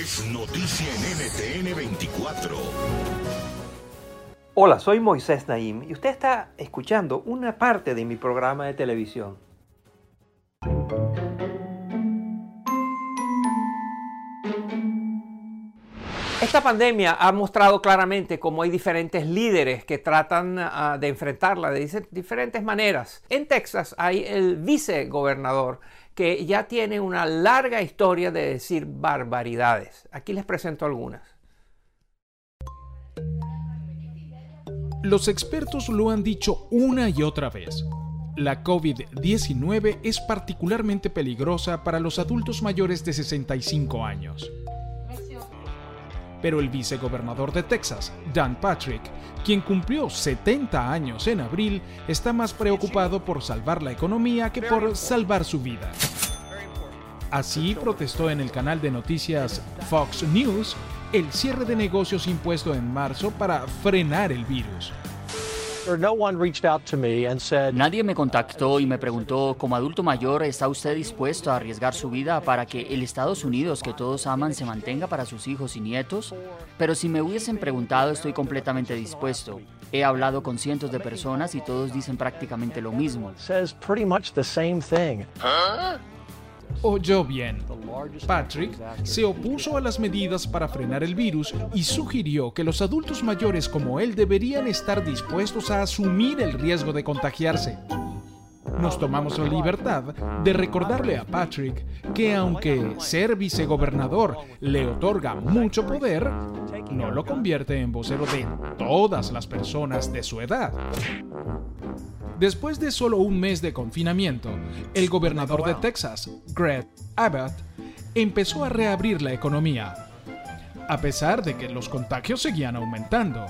Es noticia en NTN 24. Hola, soy Moisés Naim y usted está escuchando una parte de mi programa de televisión. Esta pandemia ha mostrado claramente cómo hay diferentes líderes que tratan uh, de enfrentarla de diferentes maneras. En Texas hay el vicegobernador que ya tiene una larga historia de decir barbaridades. Aquí les presento algunas. Los expertos lo han dicho una y otra vez. La COVID-19 es particularmente peligrosa para los adultos mayores de 65 años. Pero el vicegobernador de Texas, Dan Patrick, quien cumplió 70 años en abril, está más preocupado por salvar la economía que por salvar su vida. Así protestó en el canal de noticias Fox News el cierre de negocios impuesto en marzo para frenar el virus. Nadie me contactó y me preguntó, como adulto mayor, ¿está usted dispuesto a arriesgar su vida para que el Estados Unidos que todos aman se mantenga para sus hijos y nietos? Pero si me hubiesen preguntado, estoy completamente dispuesto. He hablado con cientos de personas y todos dicen prácticamente lo mismo. Oyó bien. Patrick se opuso a las medidas para frenar el virus y sugirió que los adultos mayores como él deberían estar dispuestos a asumir el riesgo de contagiarse. Nos tomamos la libertad de recordarle a Patrick que aunque ser vicegobernador le otorga mucho poder, no lo convierte en vocero de todas las personas de su edad. Después de solo un mes de confinamiento, el gobernador de Texas, Greg Abbott, empezó a reabrir la economía, a pesar de que los contagios seguían aumentando.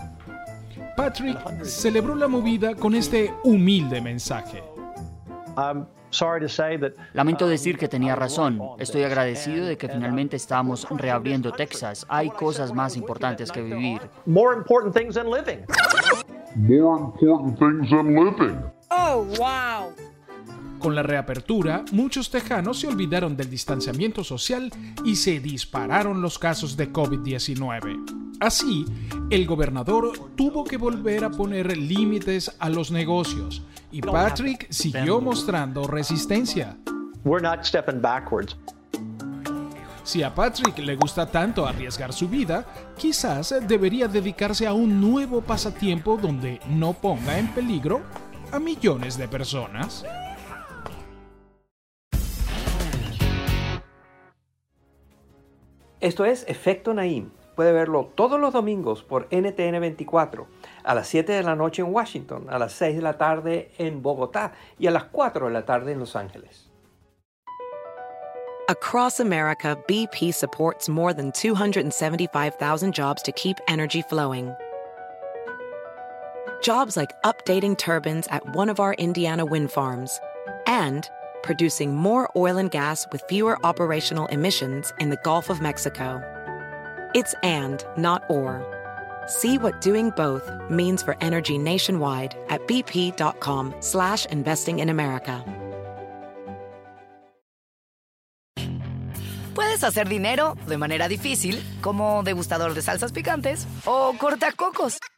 Patrick celebró la movida con este humilde mensaje. Lamento decir que tenía razón. Estoy agradecido de que finalmente estamos reabriendo Texas. Hay cosas más importantes que vivir. ¡Oh, wow! Con la reapertura, muchos tejanos se olvidaron del distanciamiento social y se dispararon los casos de COVID-19. Así, el gobernador tuvo que volver a poner límites a los negocios y Patrick siguió mostrando resistencia. We're not stepping backwards. Si a Patrick le gusta tanto arriesgar su vida, quizás debería dedicarse a un nuevo pasatiempo donde no ponga en peligro a millones de personas. Esto es Efecto Naim. Puede verlo todos los domingos por NTN 24, a las 7 de la noche en Washington, a las 6 de la tarde en Bogotá y a las 4 de la tarde en Los Ángeles. Across America, BP supports more than 275,000 jobs to keep energy flowing. Jobs like updating turbines at one of our Indiana wind farms and producing more oil and gas with fewer operational emissions in the Gulf of Mexico. It's and, not or. See what doing both means for energy nationwide at bp.com slash investing in America. Puedes hacer dinero de manera difícil, como degustador de salsas picantes, o cortacocos,